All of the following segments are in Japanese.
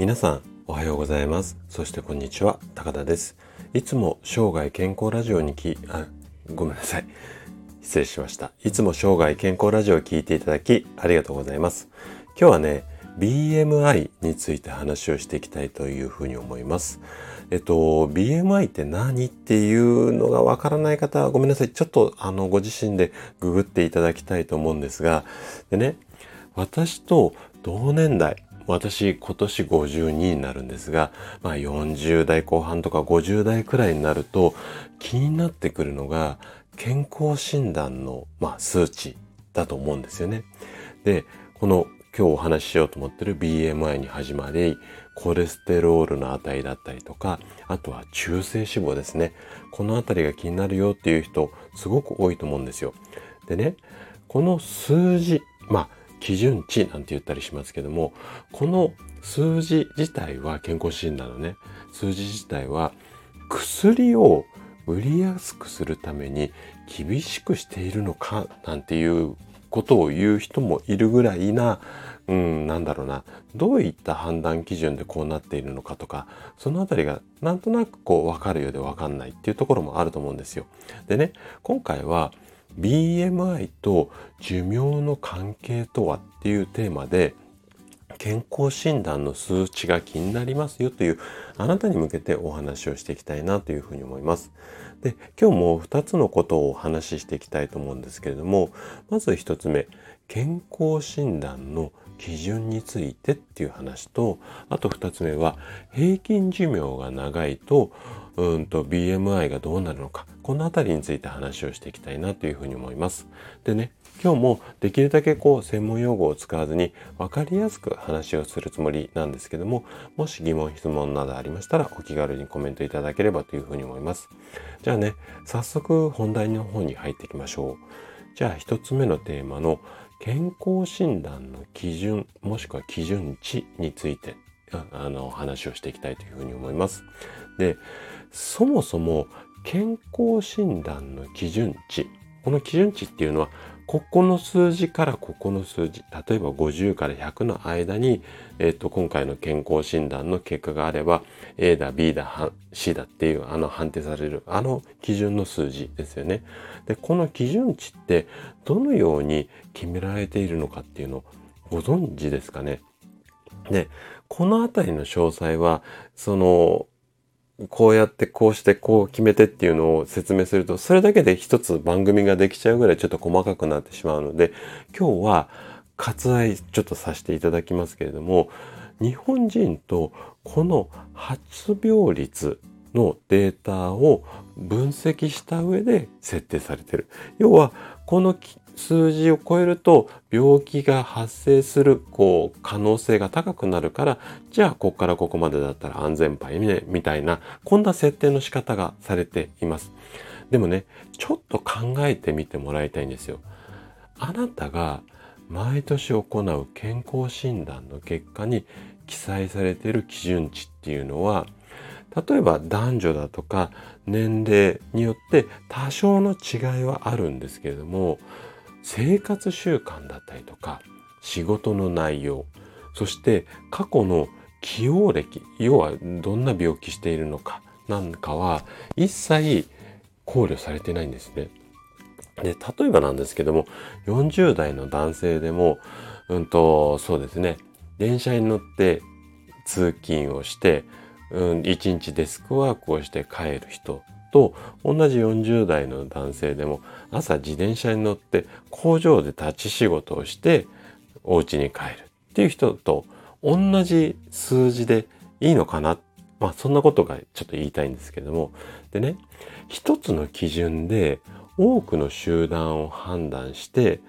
皆さんおはようございます。そしてこんにちは。高田です。いつも生涯健康ラジオにきあごめんなさい。失礼しました。いつも生涯健康ラジオを聞いていただきありがとうございます。今日はね BMI について話をしていきたいというふうに思います。えっと、BMI って何っていうのがわからない方はごめんなさい。ちょっとあの、ご自身でググっていただきたいと思うんですが、でね、私と同年代、私今年52になるんですが、まあ40代後半とか50代くらいになると気になってくるのが健康診断の、まあ、数値だと思うんですよね。で、この今日お話ししようと思ってる BMI に始まり、コレステロールの値だったりとか、あとは中性脂肪ですね。このあたりが気になるよっていう人、すごく多いと思うんですよ。でね、この数字、まあ、基準値なんて言ったりしますけども、この数字自体は健康診断のね、数字自体は薬を売りやすくするために厳しくしているのかなんていうことを言う人もいるぐらいな、うん、なんだろうな、どういった判断基準でこうなっているのかとか、そのあたりがなんとなくこう分かるようで分かんないっていうところもあると思うんですよ。でね、今回は BMI と寿命の関係とはっていうテーマで、健康診断の数値が気になりますよというあなたに向けてお話をしていきたいなというふうに思います。で今日も2つのことをお話ししていきたいと思うんですけれどもまず1つ目健康診断の基準についてっていう話とあと2つ目は平均寿命が長いとうんと BMI がどうなるのかこの辺りについて話をしていきたいなというふうに思います。でね今日もできるだけこう専門用語を使わずに分かりやすく話をするつもりなんですけどももし疑問質問などありましたらお気軽にコメントいただければというふうに思います。じゃあね早速本題の方に入っていきましょう。じゃあ一つ目のテーマの健康診断の基準もしくは基準値についてあの話をしていきたいというふうに思います。でそもそも健康診断の基準値この基準値っていうのはここの数字からここの数字例えば50から100の間に、えーと、今回の健康診断の結果があれば A だ B だ C だっていうあの判定されるあの基準の数字ですよね。でこの基準値ってどのように決められているのかっていうのをご存知ですかね？でこの辺りの詳細はそのこうやってこうしてこう決めてっていうのを説明するとそれだけで一つ番組ができちゃうぐらいちょっと細かくなってしまうので今日は割愛ちょっとさせていただきますけれども日本人とこの発病率のデータを分析した上で設定されてる。要はこの数字を超えると病気が発生するこう可能性が高くなるからじゃあここからここまでだったら安全牌ねみたいなこんな設定の仕方がされています。でもねちょっと考えてみてもらいたいんですよ。あなたが毎年行う健康診断の結果に記載されている基準値っていうのは例えば男女だとか年齢によって多少の違いはあるんですけれども生活習慣だったりとか仕事の内容そして過去の起用歴要はどんな病気しているのかなんかは一切考慮されてないんですね。で例えばなんですけども40代の男性でもうんとそうですね電車に乗って通勤をして、うん、1日デスクワークをして帰る人と同じ40代の男性でも朝自転車に乗って工場で立ち仕事をしてお家に帰るっていう人と同じ数字でいいのかな？まあそんなことがちょっと言いたいんですけども。でね一つの基準で多くの集団を判断して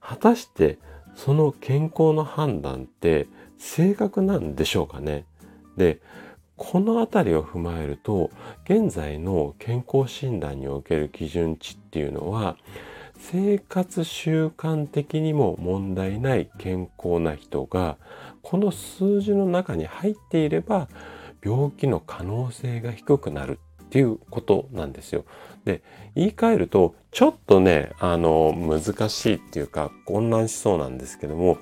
果たしてその健康の判断って正確なんでしょうかね？でこのあたりを踏まえると現在の健康診断における基準値っていうのは生活習慣的にも問題ない健康な人がこの数字の中に入っていれば病気の可能性が低くなるっていうことなんですよ。で言い換えるとちょっとねあの難しいっていうか混乱しそうなんですけども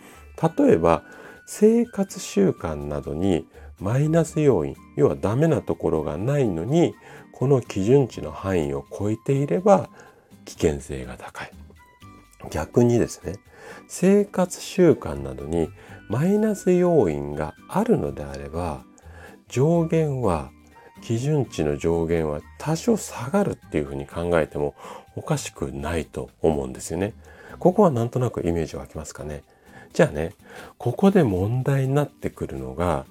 例えば生活習慣などにマイナス要因、要はダメなところがないのに、この基準値の範囲を超えていれば危険性が高い。逆にですね、生活習慣などにマイナス要因があるのであれば、上限は、基準値の上限は多少下がるっていうふうに考えてもおかしくないと思うんですよね。ここはなんとなくイメージ湧きますかね。じゃあね、ここで問題になってくるのが、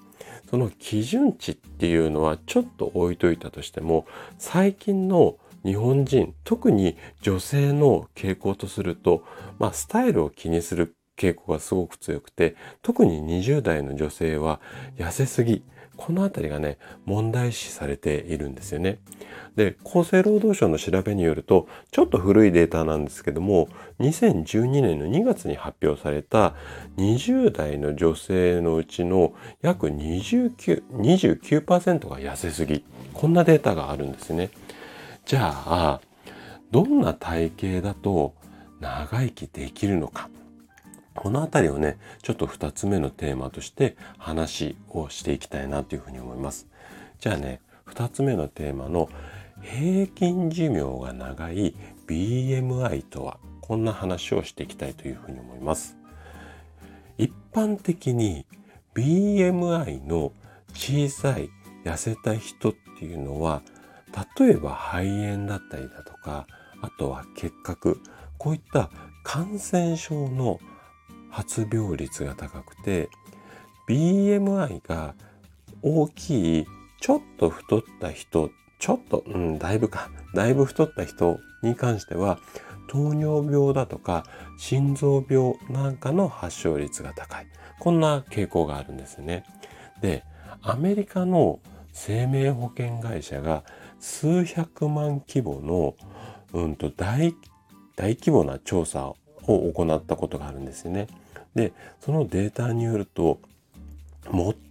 その基準値っていうのはちょっと置いといたとしても、最近の日本人、特に女性の傾向とすると、まあ、スタイルを気にする傾向がすごく強くて、特に20代の女性は痩せすぎ、このあたりがね、問題視されているんですよね。で、厚生労働省の調べによると、ちょっと古いデータなんですけども、2012年の2月に発表された20代の女性のうちの約29、29%が痩せすぎ。こんなデータがあるんですね。じゃあ、どんな体型だと長生きできるのか。このあたりをね、ちょっと2つ目のテーマとして話をしていきたいなというふうに思います。じゃあね、2つ目のテーマの平均寿命が長い BMI とは、こんな話をしていきたいというふうに思います。一般的に BMI の小さい痩せた人っていうのは、例えば肺炎だったりだとか、あとは結核、こういった感染症の発病率が高くて BMI が大きいちょっと太った人ちょっと、うん、だいぶか。だいぶ太った人に関しては糖尿病だとか心臓病なんかの発症率が高い。こんな傾向があるんですね。でアメリカの生命保険会社が数百万規模の、うんと大大規模な調査を行ったことがあるんですよね。でそのデータによると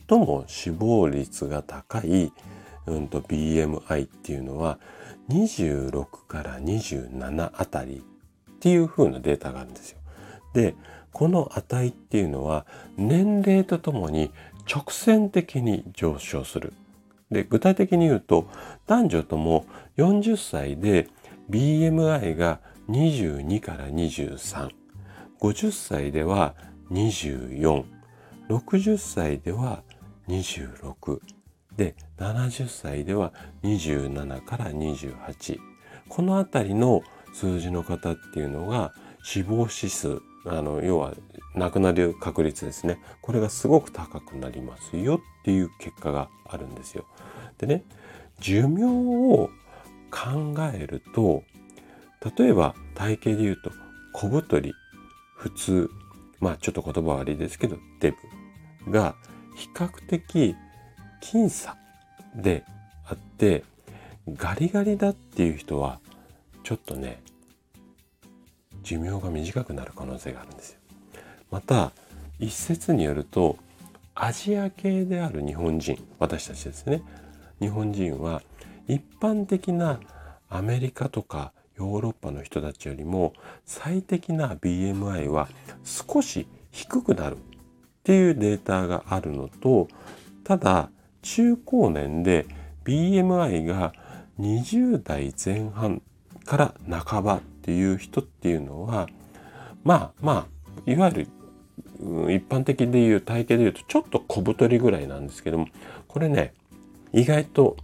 最も死亡率が高い、うん、BMI っていうのは26から27あたりっていう風なデータがあるんですよ。でこの値っていうのは年齢とともに直線的に上昇する。で具体的に言うと男女とも40歳で BMI が22から23 50歳では24、60歳では26、で、70歳では27から28。このあたりの数字の方っていうのが死亡指数、あの、要は亡くなる確率ですね。これがすごく高くなりますよっていう結果があるんですよ。でね、寿命を考えると、例えば体型で言うと小太り、普通、まあちょっと言葉悪いですけど、デブが比較的僅差であって、ガリガリだっていう人は、ちょっとね、寿命が短くなる可能性があるんですよ。また、一説によると、アジア系である日本人、私たちですね。日本人は一般的なアメリカとかヨーロッパの人たちよりも最適な BMI は少し低くなるっていうデータがあるのとただ中高年で BMI が20代前半から半ばっていう人っていうのはまあまあいわゆる一般的でいう体型でいうとちょっと小太りぐらいなんですけどもこれね意外と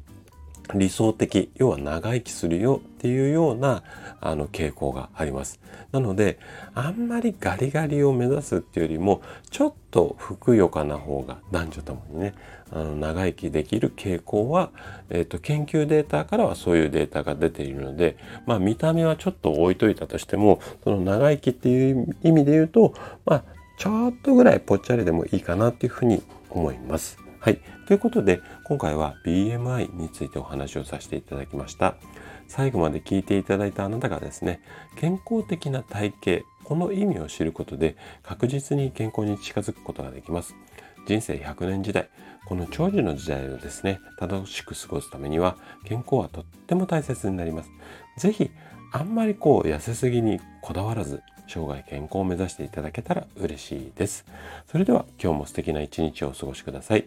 理想的、要は長生きするよっていうようなあの傾向があります。なので、あんまりガリガリを目指すっていうよりも、ちょっとふくよかな方が男女ともにね、あの長生きできる傾向は、えっ、ー、と、研究データからはそういうデータが出ているので、まあ見た目はちょっと置いといたとしても、その長生きっていう意味で言うと、まあちょっとぐらいぽっちゃりでもいいかなっていうふうに思います。はい。ということで、今回は BMI についてお話をさせていただきました。最後まで聞いていただいたあなたがですね、健康的な体型、この意味を知ることで確実に健康に近づくことができます。人生100年時代、この長寿の時代をですね、楽しく過ごすためには健康はとっても大切になります。ぜひ、あんまりこう痩せすぎにこだわらず、生涯健康を目指していただけたら嬉しいです。それでは今日も素敵な一日をお過ごしください。